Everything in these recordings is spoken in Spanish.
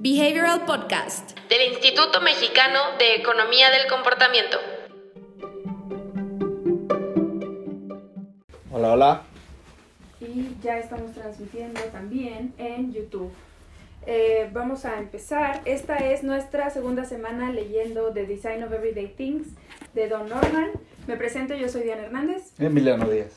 Behavioral Podcast del Instituto Mexicano de Economía del Comportamiento. Hola, hola. Y ya estamos transmitiendo también en YouTube. Eh, vamos a empezar. Esta es nuestra segunda semana leyendo The Design of Everyday Things de Don Norman. Me presento, yo soy Diana Hernández. Emiliano Díaz.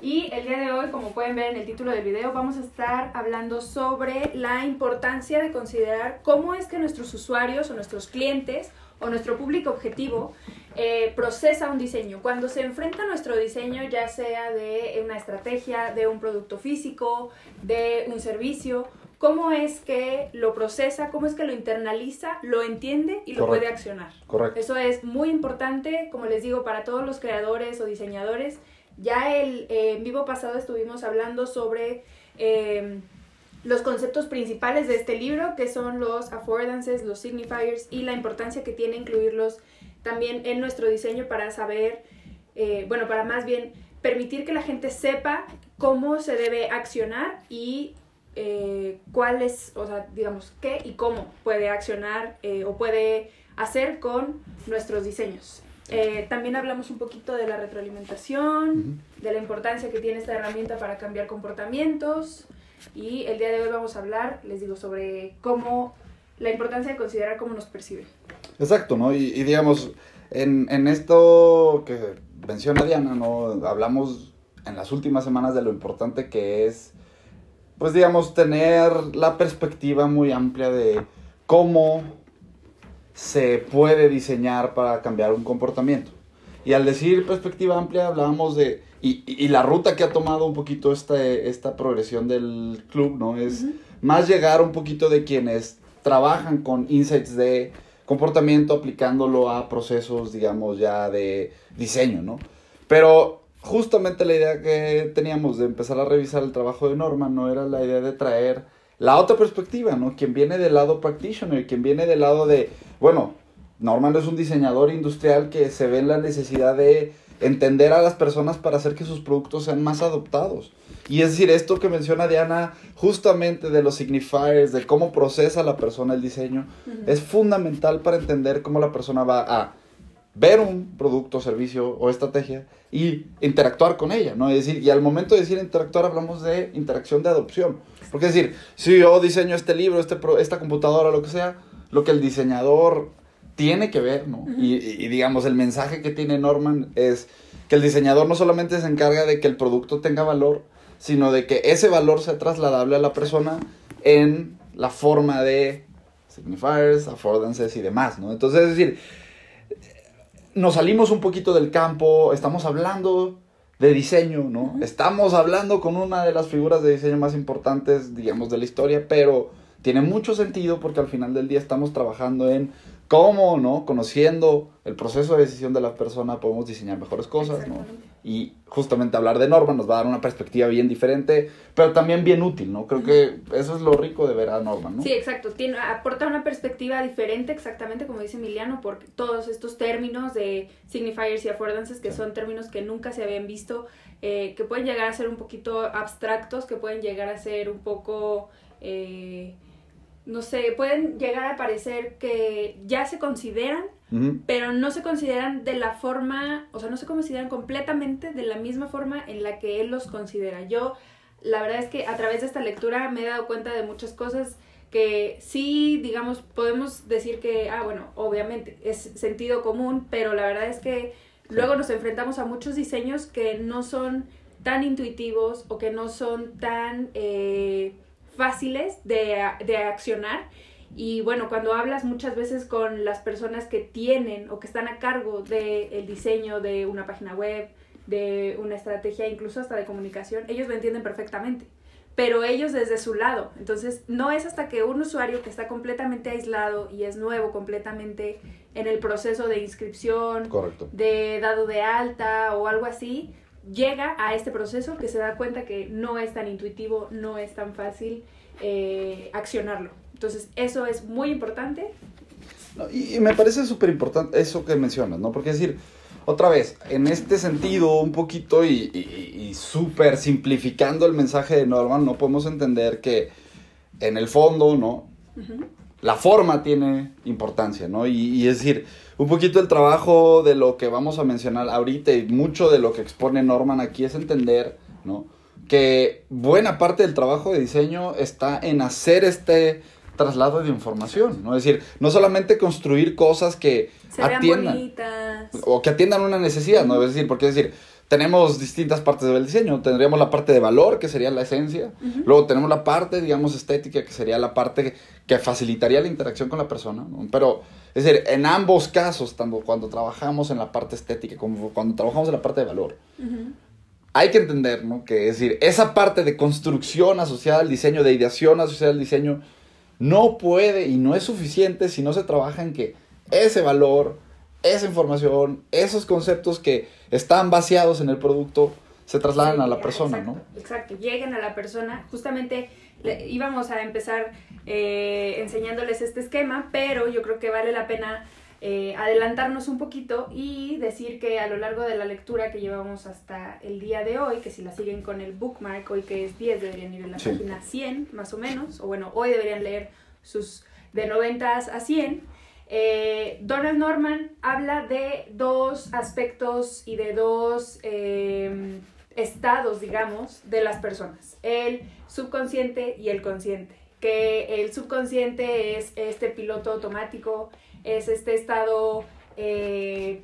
Y el día de hoy, como pueden ver en el título del video, vamos a estar hablando sobre la importancia de considerar cómo es que nuestros usuarios o nuestros clientes o nuestro público objetivo eh, procesa un diseño. Cuando se enfrenta a nuestro diseño, ya sea de una estrategia, de un producto físico, de un servicio, cómo es que lo procesa, cómo es que lo internaliza, lo entiende y lo puede accionar. Correcto. Eso es muy importante, como les digo, para todos los creadores o diseñadores. Ya el, eh, en vivo pasado estuvimos hablando sobre eh, los conceptos principales de este libro, que son los affordances, los signifiers y la importancia que tiene incluirlos también en nuestro diseño para saber, eh, bueno, para más bien permitir que la gente sepa cómo se debe accionar y eh, cuál es, o sea, digamos, qué y cómo puede accionar eh, o puede hacer con nuestros diseños. Eh, también hablamos un poquito de la retroalimentación, de la importancia que tiene esta herramienta para cambiar comportamientos y el día de hoy vamos a hablar, les digo, sobre cómo la importancia de considerar cómo nos percibe. Exacto, ¿no? Y, y digamos, en, en, esto que menciona Diana, ¿no? Hablamos en las últimas semanas de lo importante que es pues digamos, tener la perspectiva muy amplia de cómo se puede diseñar para cambiar un comportamiento. Y al decir perspectiva amplia hablábamos de, y, y la ruta que ha tomado un poquito esta, esta progresión del club, ¿no? Es uh -huh. más llegar un poquito de quienes trabajan con insights de comportamiento aplicándolo a procesos, digamos, ya de diseño, ¿no? Pero justamente la idea que teníamos de empezar a revisar el trabajo de Norman no era la idea de traer la otra perspectiva, ¿no? Quien viene del lado practitioner, quien viene del lado de, bueno, Norman es un diseñador industrial que se ve en la necesidad de entender a las personas para hacer que sus productos sean más adoptados. Y es decir, esto que menciona Diana, justamente de los signifiers, de cómo procesa la persona el diseño, uh -huh. es fundamental para entender cómo la persona va a ver un producto, servicio o estrategia y interactuar con ella, ¿no? Es decir, y al momento de decir interactuar hablamos de interacción de adopción. Porque es decir, si yo diseño este libro, este pro, esta computadora, lo que sea, lo que el diseñador tiene que ver, ¿no? Uh -huh. y, y, digamos, el mensaje que tiene Norman es que el diseñador no solamente se encarga de que el producto tenga valor, sino de que ese valor sea trasladable a la persona en la forma de signifiers, affordances y demás, ¿no? Entonces, es decir, nos salimos un poquito del campo, estamos hablando de diseño, ¿no? Uh -huh. Estamos hablando con una de las figuras de diseño más importantes, digamos, de la historia, pero tiene mucho sentido porque al final del día estamos trabajando en cómo, ¿no? Conociendo el proceso de decisión de la persona podemos diseñar mejores cosas, ¿no? Y justamente hablar de Norman nos va a dar una perspectiva bien diferente, pero también bien útil, ¿no? Creo que eso es lo rico de ver a Norman, ¿no? Sí, exacto. Tiene, aporta una perspectiva diferente, exactamente como dice Emiliano, por todos estos términos de signifiers y affordances, que sí. son términos que nunca se habían visto, eh, que pueden llegar a ser un poquito abstractos, que pueden llegar a ser un poco... Eh, no sé, pueden llegar a parecer que ya se consideran, uh -huh. pero no se consideran de la forma, o sea, no se consideran completamente de la misma forma en la que él los considera. Yo, la verdad es que a través de esta lectura me he dado cuenta de muchas cosas que sí, digamos, podemos decir que, ah, bueno, obviamente es sentido común, pero la verdad es que sí. luego nos enfrentamos a muchos diseños que no son tan intuitivos o que no son tan... Eh, fáciles de, de, accionar. Y bueno, cuando hablas muchas veces con las personas que tienen o que están a cargo del de diseño de una página web, de una estrategia, incluso hasta de comunicación, ellos lo entienden perfectamente. Pero ellos desde su lado. Entonces, no es hasta que un usuario que está completamente aislado y es nuevo completamente en el proceso de inscripción, Correcto. de dado de alta o algo así, llega a este proceso que se da cuenta que no es tan intuitivo, no es tan fácil eh, accionarlo. Entonces, eso es muy importante. No, y, y, me parece súper importante eso que mencionas, ¿no? Porque es decir, otra vez, en este sentido, un poquito y, y, y súper simplificando el mensaje de Norman, no podemos entender que en el fondo, ¿no? Uh -huh. La forma tiene importancia, ¿no? Y, y, es decir, un poquito el trabajo de lo que vamos a mencionar ahorita y mucho de lo que expone Norman aquí es entender, ¿no? Que buena parte del trabajo de diseño está en hacer este traslado de información, ¿no? Es decir, no solamente construir cosas que Se atiendan o que atiendan una necesidad, ¿no? Es decir, porque es decir, tenemos distintas partes del diseño. Tendríamos la parte de valor, que sería la esencia. Luego tenemos la parte, digamos, estética, que sería la parte que facilitaría la interacción con la persona. ¿no? Pero, es decir, en ambos casos, tanto cuando trabajamos en la parte estética como cuando trabajamos en la parte de valor, hay que entender, ¿no? Que es decir, esa parte de construcción asociada al diseño, de ideación asociada al diseño, no puede y no es suficiente si no se trabaja en que ese valor, esa información, esos conceptos que están vaciados en el producto se trasladan a la persona, exacto, ¿no? Exacto, lleguen a la persona. Justamente le- íbamos a empezar eh, enseñándoles este esquema, pero yo creo que vale la pena eh, adelantarnos un poquito y decir que a lo largo de la lectura que llevamos hasta el día de hoy, que si la siguen con el bookmark, hoy que es 10, deberían ir en la Sí. página 100 más o menos, o bueno, hoy deberían leer sus de 90 a 100. Eh, Donald Norman habla de dos aspectos y de dos eh, estados, digamos, de las personas, el subconsciente y el consciente. Que el subconsciente es este piloto automático, es este estado eh,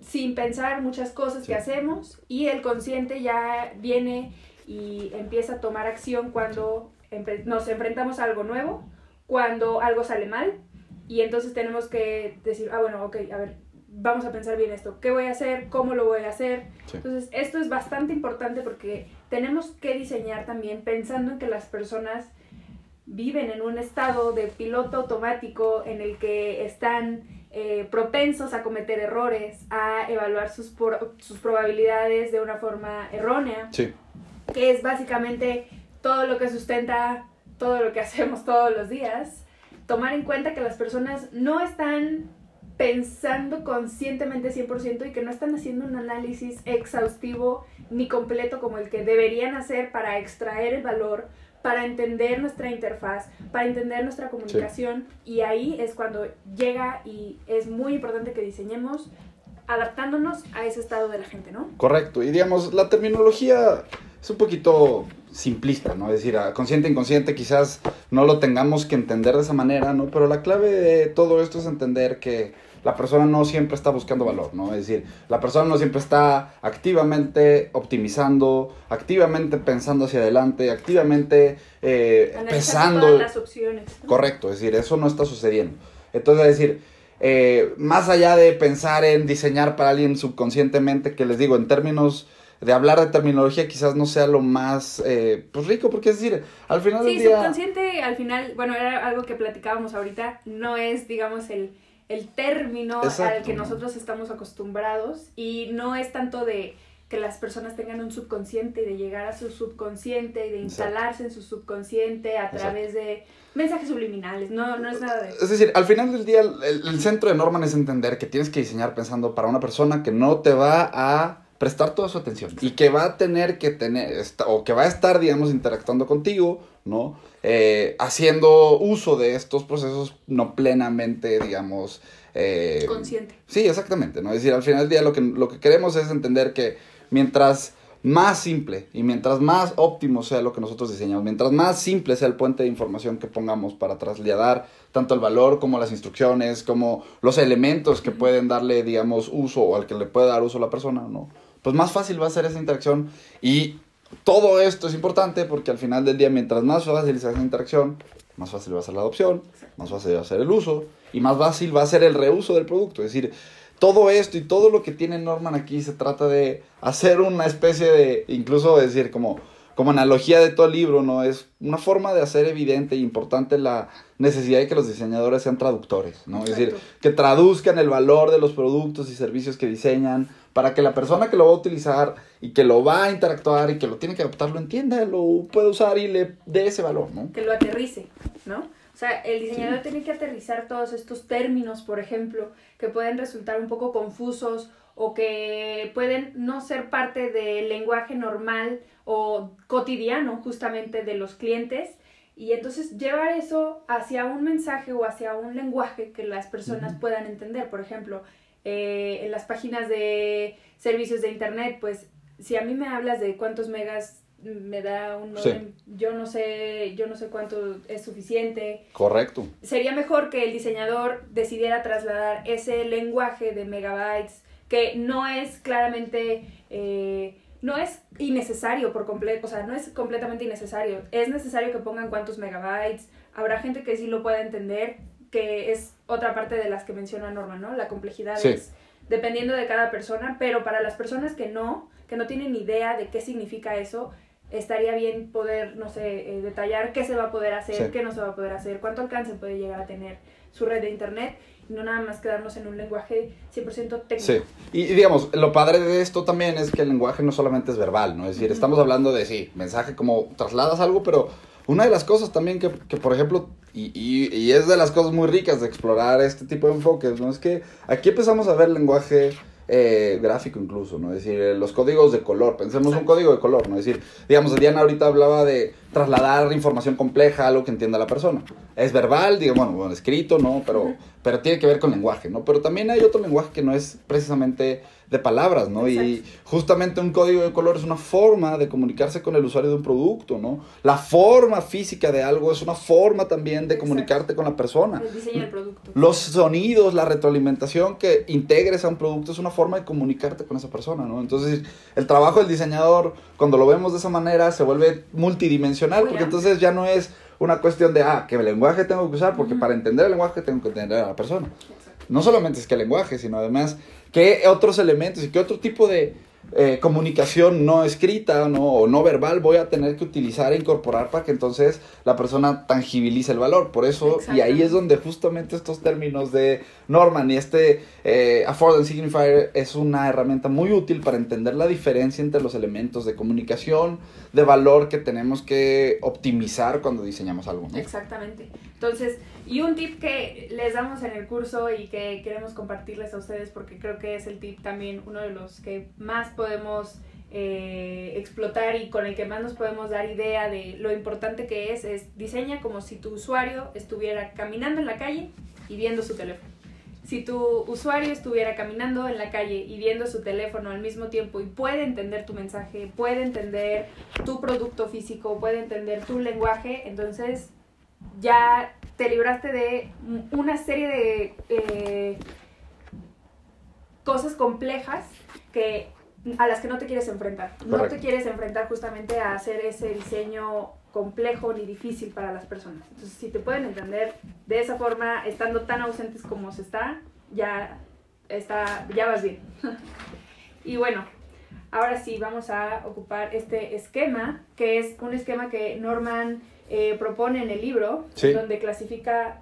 sin pensar muchas cosas Sí. que hacemos y el consciente ya viene y empieza a tomar acción cuando nos enfrentamos a algo nuevo, cuando algo sale mal y entonces tenemos que decir, ah, bueno, ok, a ver, vamos a pensar bien esto, ¿qué voy a hacer? ¿Cómo lo voy a hacer? Sí. Entonces, esto es bastante importante porque tenemos que diseñar también pensando en que las personas viven en un estado de piloto automático en el que están eh, propensos a cometer errores, a evaluar sus, por- sus probabilidades de una forma errónea, Sí, que es básicamente todo lo que sustenta todo lo que hacemos todos los días. Tomar en cuenta que las personas no están pensando conscientemente 100% y que no están haciendo un análisis exhaustivo ni completo como el que deberían hacer para extraer el valor, para entender nuestra interfaz, para entender nuestra comunicación y ahí es cuando llega y es muy importante que diseñemos adaptándonos a ese estado de la gente, ¿no? correcto. Y digamos, la terminología es un poquito simplista, ¿no? Es decir, consciente, inconsciente, quizás no lo tengamos que entender de esa manera, ¿no? Pero la clave de todo esto es entender que la persona no siempre está buscando valor, ¿no? Es decir, la persona no siempre está activamente optimizando, activamente pensando hacia adelante, activamente eh, pensando... todas las opciones. Correcto, es decir, eso no está sucediendo. Entonces, es decir, eh, más allá de pensar en diseñar para alguien subconscientemente, que les digo, en términos de hablar de terminología quizás no sea lo más eh, pues rico, porque es decir, al final Sí, del día... subconsciente al final, bueno, era algo que platicábamos ahorita, no es, digamos, el, el término al Exacto. que nosotros estamos acostumbrados y no es tanto de que las personas tengan un subconsciente y de llegar a su subconsciente y de Exacto. instalarse en su subconsciente a Exacto. través de mensajes subliminales, no, no es nada de eso. Es decir, al final del día, el, el centro de Norman es entender que tienes que diseñar pensando para una persona que no te va a prestar toda su atención y que va a tener que tener, o que va a estar, digamos, interactuando contigo, ¿no? Eh, haciendo uso de estos procesos no plenamente, digamos... eh, Consciente. Sí, exactamente, ¿no? Es decir, al final del día lo que, lo que queremos es entender que mientras más simple y mientras más óptimo sea lo que nosotros diseñamos, mientras más simple sea el puente de información que pongamos para trasladar tanto el valor como las instrucciones, como los elementos que pueden darle, digamos, uso o al que le puede dar uso la persona, ¿no? Pues más fácil va a ser esa interacción y todo esto es importante porque al final del día, mientras más fácil sea esa interacción, más fácil va a ser la adopción, más fácil va a ser el uso y más fácil va a ser el reuso del producto. Es decir, todo esto y todo lo que tiene Norman aquí se trata de hacer una especie de, incluso decir, como, como analogía de todo el libro, ¿no? Es una forma de hacer evidente e importante la necesidad de que los diseñadores sean traductores, ¿no? Es decir, que traduzcan el valor de los productos y servicios que diseñan para que la persona que lo va a utilizar y que lo va a interactuar y que lo tiene que adoptar lo entienda, lo pueda usar y le dé ese valor, ¿no? que lo aterrice, ¿no? O sea, el diseñador tiene que aterrizar todos estos términos, por ejemplo, que pueden resultar un poco confusos o que pueden no ser parte del lenguaje normal o cotidiano justamente de los clientes Y entonces llevar eso hacia un mensaje o hacia un lenguaje que las personas puedan entender. Por ejemplo, eh, en las páginas de servicios de internet, pues si a mí me hablas de cuántos megas me da un modem, yo no sé, yo no sé cuánto es suficiente. Correcto. Sería mejor que el diseñador decidiera trasladar ese lenguaje de megabytes que no es claramente eh, no es innecesario por completo, o sea, no es completamente innecesario. Es necesario que pongan cuántos megabytes. Habrá gente que sí lo pueda entender, que es otra parte de las que menciona Norma, ¿no? La complejidad es dependiendo de cada persona, pero para las personas que no, que no tienen idea de qué significa eso, estaría bien poder, no sé, eh, detallar qué se va a poder hacer, qué no se va a poder hacer, cuánto alcance puede llegar a tener su red de internet y no nada más quedarnos en un lenguaje 100% técnico. Sí, y, digamos, lo padre de esto también es que el lenguaje no solamente es verbal, ¿no? Es decir, estamos hablando de, sí, mensaje como trasladas algo, pero una de las cosas también que, que por ejemplo, y, y, y, es de las cosas muy ricas de explorar este tipo de enfoques, ¿no? Es que aquí empezamos a ver lenguaje eh, gráfico incluso, ¿no? Es decir, los códigos de color, pensemos un código de color, ¿no? Es decir, digamos, Diana ahorita hablaba de trasladar información compleja a algo que entienda la persona. Es verbal, digamos, bueno, escrito, ¿no? Pero, pero tiene que ver con lenguaje, ¿no? Pero también hay otro lenguaje que no es precisamente de palabras, ¿no? Y justamente un código de color es una forma de comunicarse con el usuario de un producto, ¿no? La forma física de algo es una forma también de comunicarte con la persona. El diseño del producto. Los sonidos, la retroalimentación que integres a un producto es una forma de comunicarte con esa persona, ¿no? Entonces, el trabajo del diseñador, cuando lo vemos de esa manera, se vuelve multidimensional, porque entonces ya no es una cuestión de, ah, que lenguaje tengo que usar, porque para entender el lenguaje tengo que entender a la persona. No solamente es que el lenguaje, sino además qué otros elementos y qué otro tipo de eh, comunicación no escrita ¿no? o no verbal voy a tener que utilizar e incorporar para que entonces la persona tangibilice el valor. Por eso, y ahí es donde justamente estos términos de Norman y este eh, Affordance Signifier es una herramienta muy útil para entender la diferencia entre los elementos de comunicación, de valor que tenemos que optimizar cuando diseñamos algo. Exactamente. Entonces, y un tip que les damos en el curso y que queremos compartirles a ustedes porque creo que es el tip también uno de los que más podemos eh, explotar y con el que más nos podemos dar idea de lo importante que es, es diseña como si tu usuario estuviera caminando en la calle y viendo su teléfono. Si tu usuario estuviera caminando en la calle y viendo su teléfono al mismo tiempo y puede entender tu mensaje, puede entender tu producto físico, puede entender tu lenguaje, entonces ya te libraste de una serie de eh, cosas complejas que a las que no te quieres enfrentar. No te quieres enfrentar justamente a hacer ese diseño complejo ni difícil para las personas. Entonces, si te pueden entender de esa forma, estando tan ausentes como se está, ya está, ya vas bien. y bueno, ahora sí vamos a ocupar este esquema, que es un esquema que Norman eh, propone en el libro, donde clasifica,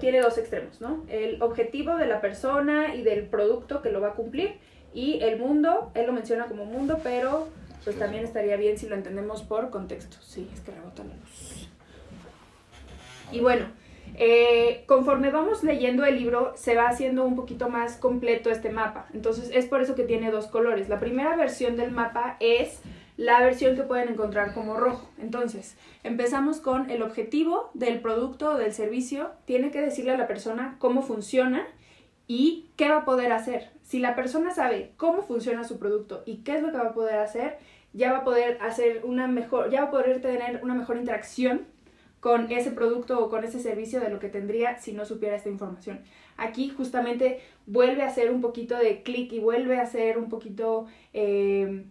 tiene dos extremos, ¿no? El objetivo de la persona y del producto que lo va a cumplir y el mundo, él lo menciona como mundo, pero pues también estaría bien si lo entendemos por contexto. Sí, es que rebota la luz. Y bueno, eh, conforme vamos leyendo el libro, se va haciendo un poquito más completo este mapa. Entonces es por eso que tiene dos colores. La primera versión del mapa es la versión que pueden encontrar como rojo. Entonces, empezamos con el objetivo del producto o del servicio. Tiene que decirle a la persona cómo funciona y qué va a poder hacer. Si la persona sabe cómo funciona su producto y qué es lo que va a poder hacer, ya va a poder hacer una mejor, ya va a poder tener una mejor interacción con ese producto o con ese servicio de lo que tendría si no supiera esta información. Aquí justamente vuelve a hacer un poquito de clic y vuelve a hacer un poquito eh,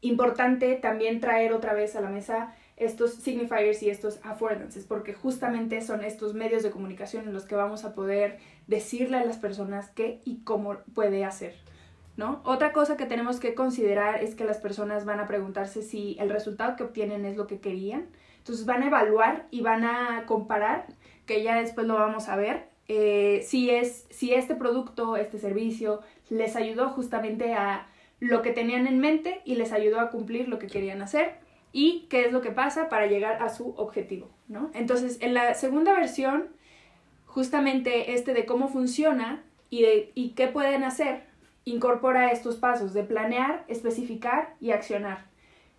importante también traer otra vez a la mesa estos signifiers y estos affordances, porque justamente son estos medios de comunicación en los que vamos a poder decirle a las personas qué y cómo puede hacer. ¿No? Otra cosa que tenemos que considerar es que las personas van a preguntarse si el resultado que obtienen es lo que querían. Entonces van a evaluar y van a comparar, que ya después lo vamos a ver, eh, si, es, si este producto, este servicio les ayudó justamente a lo que tenían en mente y les ayudó a cumplir lo que querían hacer y qué es lo que pasa para llegar a su objetivo, ¿no? Entonces, en la segunda versión, justamente este de cómo funciona y, de, y qué pueden hacer, incorpora estos pasos de planear, especificar y accionar.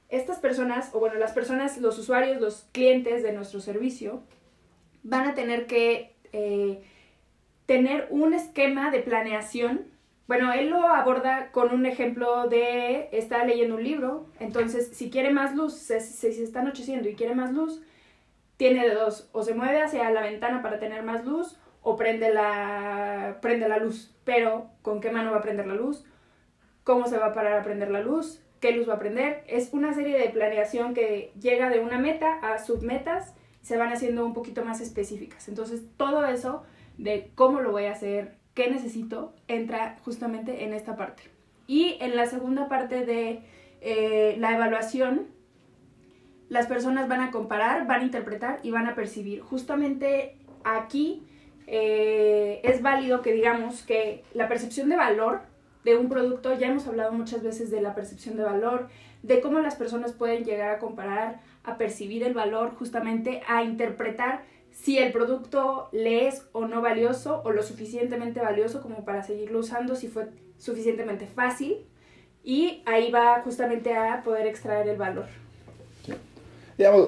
estas personas, o bueno, las personas, los usuarios, los clientes de nuestro servicio, van a tener que eh, tener un esquema de planeación. Bueno, él lo aborda con un ejemplo de, está leyendo un libro, entonces si quiere más luz, si se, está anocheciendo y quiere más luz, tiene de dos, o se mueve hacia la ventana para tener más luz, o prende la, prende la luz. Pero, ¿con qué mano va a prender la luz? ¿Cómo se va a parar a prender la luz? ¿Qué luz va a prender? Es una serie de planeación que llega de una meta a submetas se van haciendo un poquito más específicas. Entonces, todo eso de cómo lo voy a hacer, necesito, entra justamente en esta parte. Y en la segunda parte de eh, la evaluación, las personas van a comparar, van a interpretar y van a percibir. Justamente aquí eh, es válido que digamos que la percepción de valor de un producto, ya hemos hablado muchas veces de la percepción de valor, de cómo las personas pueden llegar a comparar, a percibir el valor, justamente a interpretar si el producto le es o no valioso o lo suficientemente valioso como para seguirlo usando, si fue suficientemente fácil y ahí va justamente a poder extraer el valor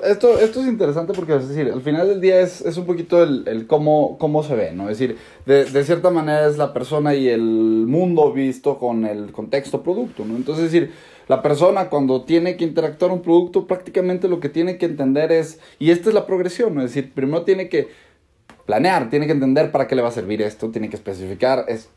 esto, esto es interesante porque, es decir, al final del día es, es un poquito el, el cómo, cómo, se ve, ¿no? Es decir, de, de, cierta manera es la persona y el mundo visto con el contexto producto, ¿no? Entonces, es decir, la persona cuando tiene que interactuar un producto, prácticamente lo que tiene que entender es, y esta es la progresión, ¿no? Es decir, primero tiene que planear, tiene que entender para qué le va a servir esto, tiene que especificar, es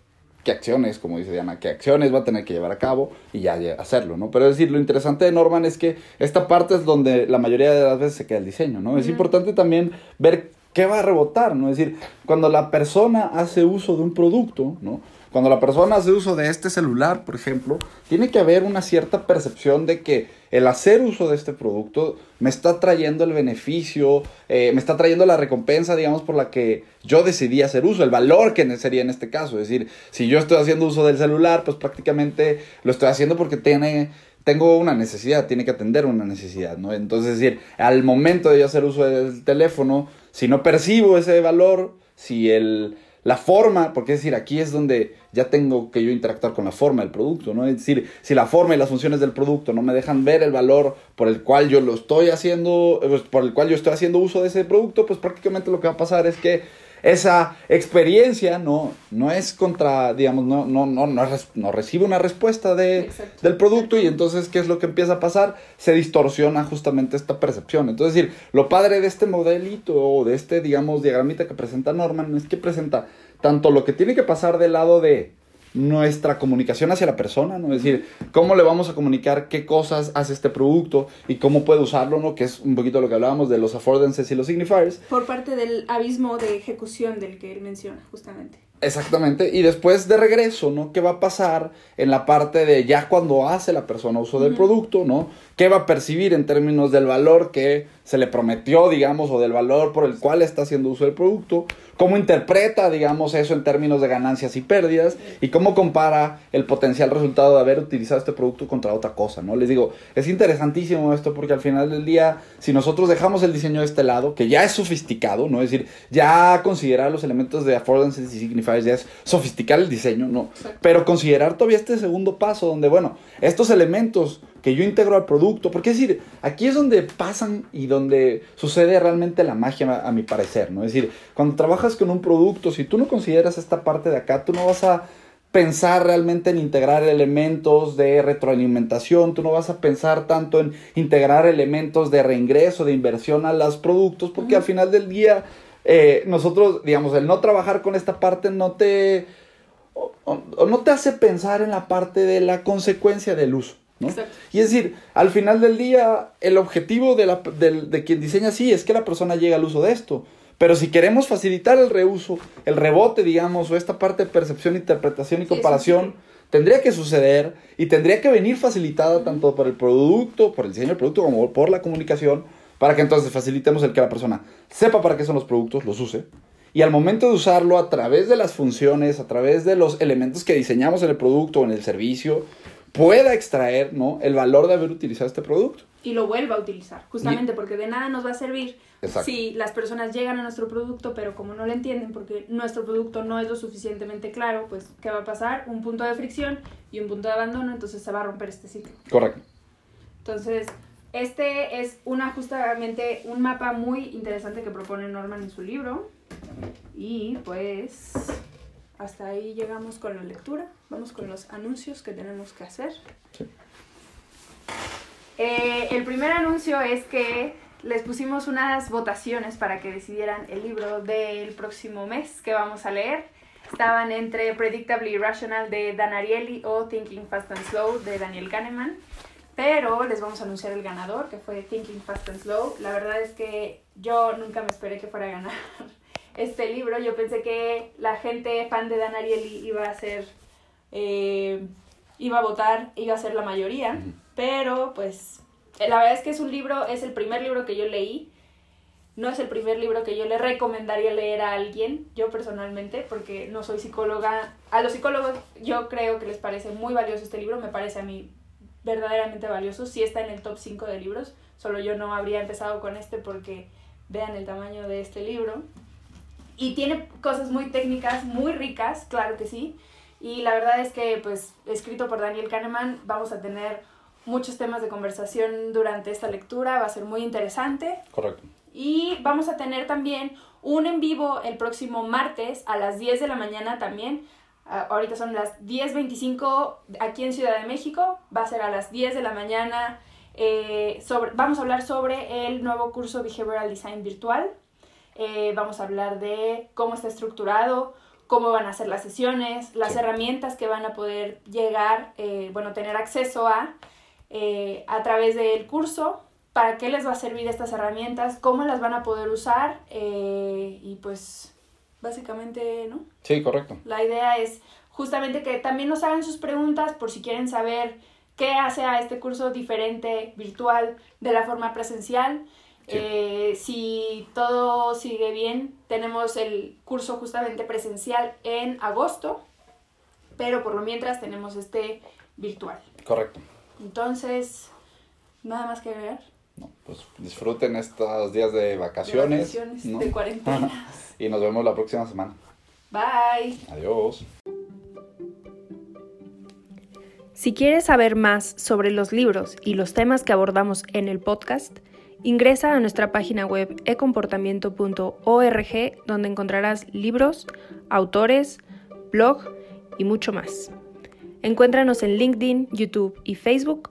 qué acciones, como dice Diana, qué acciones va a tener que llevar a cabo y ya hacerlo, ¿no? Pero es decir, lo interesante de Norman es que esta parte es donde la mayoría de las veces se queda el diseño, ¿no? Es importante también ver qué va a rebotar, ¿no? Es decir, cuando la persona hace uso de un producto, ¿no? Cuando la persona hace uso de este celular, por ejemplo, tiene que haber una cierta percepción de que el hacer uso de este producto me está trayendo el beneficio, eh, me está trayendo la recompensa, digamos, por la que yo decidí hacer uso, el valor que sería en este caso. Es decir, si yo estoy haciendo uso del celular, pues prácticamente lo estoy haciendo porque tiene, tengo una necesidad, tiene que atender una necesidad, ¿no? Entonces, es decir, al momento de yo hacer uso del teléfono, si no percibo ese valor, si el la forma, porque es decir, aquí es donde ya tengo que yo interactuar con la forma del producto, ¿no? Es decir, si la forma y las funciones del producto no me dejan ver el valor por el cual yo lo estoy haciendo, pues, por el cual yo estoy haciendo uso de ese producto, pues prácticamente lo que va a pasar es que esa experiencia no, no es contra, digamos, no, no, no, no, recibe una respuesta de, del producto y entonces, ¿qué es lo que empieza a pasar? Se distorsiona justamente esta percepción. Entonces, decir, lo padre de este modelito o de este, digamos, diagramita que presenta Norman es que presenta tanto lo que tiene que pasar del lado de nuestra comunicación hacia la persona, ¿no? Es decir, cómo le vamos a comunicar qué cosas hace este producto y cómo puede usarlo, ¿no? Que es un poquito lo que hablábamos de los affordances y los signifiers. Por parte del abismo de ejecución del que él menciona, justamente. Exactamente, y después de regreso, ¿no? ¿Qué va a pasar en la parte de ya cuando hace la persona uso del producto, ¿no? ¿Qué va a percibir en términos del valor que se le prometió, digamos, o del valor por el cual está haciendo uso del producto? ¿Cómo interpreta, digamos, eso en términos de ganancias y pérdidas? ¿Y cómo compara el potencial resultado de haber utilizado este producto contra otra cosa, ¿no? Les digo, es interesantísimo esto porque al final del día, si nosotros dejamos el diseño de este lado, que ya es sofisticado, ¿no? Es decir, ya considerar los elementos de affordances y ya es sofisticar el diseño, ¿no? Pero considerar todavía este segundo paso donde, bueno, estos elementos que yo integro al producto, porque es decir, aquí es donde pasan y donde sucede realmente la magia, a, mi parecer, ¿no? Es decir, cuando trabajas con un producto, si tú no consideras esta parte de acá, tú no vas a pensar realmente en integrar elementos de retroalimentación, tú no vas a pensar tanto en integrar elementos de reingreso, de inversión a los productos, porque al final del día, eh, nosotros, digamos, el no trabajar con esta parte no te... o no te hace pensar en la parte de la consecuencia del uso. Y es decir, al final del día, el objetivo de, la, de, quien diseña sí es que la persona llegue al uso de esto. Pero si queremos facilitar el reuso, el rebote, digamos, o esta parte de percepción, interpretación y comparación, tendría que suceder y tendría que venir facilitada tanto por el producto, por el diseño del producto, como por la comunicación, para que entonces facilitemos el que la persona sepa para qué son los productos, los use, y al momento de usarlo a través de las funciones, a través de los elementos que diseñamos en el producto o en el servicio, pueda extraer ¿no? el valor de haber utilizado este producto. Y lo vuelva a utilizar, justamente porque de nada nos va a servir si las personas llegan a nuestro producto, pero como no lo entienden, porque nuestro producto no es lo suficientemente claro, pues ¿qué va a pasar? Un punto de fricción y un punto de abandono, entonces se va a romper este ciclo. Correcto. Entonces, Este es una justamente un mapa muy interesante que propone Norman en su libro. Y pues hasta ahí llegamos con la lectura. Vamos con los anuncios que tenemos que hacer. Sí. Eh, el primer anuncio es que les pusimos unas votaciones para que decidieran el libro del próximo mes que vamos a leer. Estaban entre Predictably Irrational de Dan Ariely o Thinking Fast and Slow de Daniel Kahneman. Pero les vamos a anunciar el ganador, que fue Thinking Fast and Slow. La verdad es que yo nunca me esperé que fuera a ganar este libro. Yo pensé que la gente fan de Dan Ariely iba a ser, eh, iba a votar, iba a ser la mayoría. Pero pues la verdad es que es un libro, es el primer libro que yo leí. No es el primer libro que yo le recomendaría leer a alguien, yo personalmente, porque no soy psicóloga. A los psicólogos yo creo que les parece muy valioso este libro, me parece a mí verdaderamente valioso. Sí está en el top 5 de libros, solo yo no habría empezado con este porque vean el tamaño de este libro. Y tiene cosas muy técnicas, muy ricas, claro que sí. Y la verdad es que, pues, escrito por Daniel Kahneman, vamos a tener muchos temas de conversación durante esta lectura, va a ser muy interesante. Correcto. Y vamos a tener también un en vivo el próximo martes a las 10 de la mañana también. Ah, ahorita son las 10.25 aquí en Ciudad de México. Va a ser a las 10 de la mañana. eh, sobre, vamos a hablar sobre el nuevo curso Behavioral Design Virtual. Eh, vamos a hablar de cómo está estructurado, cómo van a ser las sesiones, las Sí. herramientas que van a poder llegar, eh, bueno, tener acceso a a través del curso, para qué les va a servir estas herramientas, cómo las van a poder usar y pues básicamente, ¿no? Sí, correcto. La idea es justamente que también nos hagan sus preguntas por si quieren saber qué hace a este curso diferente, virtual, de la forma presencial. Sí. Eh, si todo sigue bien, tenemos el curso justamente presencial en agosto, pero por lo mientras tenemos este virtual. Correcto. Entonces, nada más que ver. No, pues disfruten estos días de De vacaciones. vacaciones, ¿no? de cuarentena. y nos vemos la próxima semana. Bye. Adiós. Si quieres saber más sobre los libros y los temas que abordamos en el podcast, ingresa a nuestra página web ecomportamiento.org donde encontrarás libros, autores, blog y mucho más. Encuéntranos en LinkedIn, YouTube y Facebook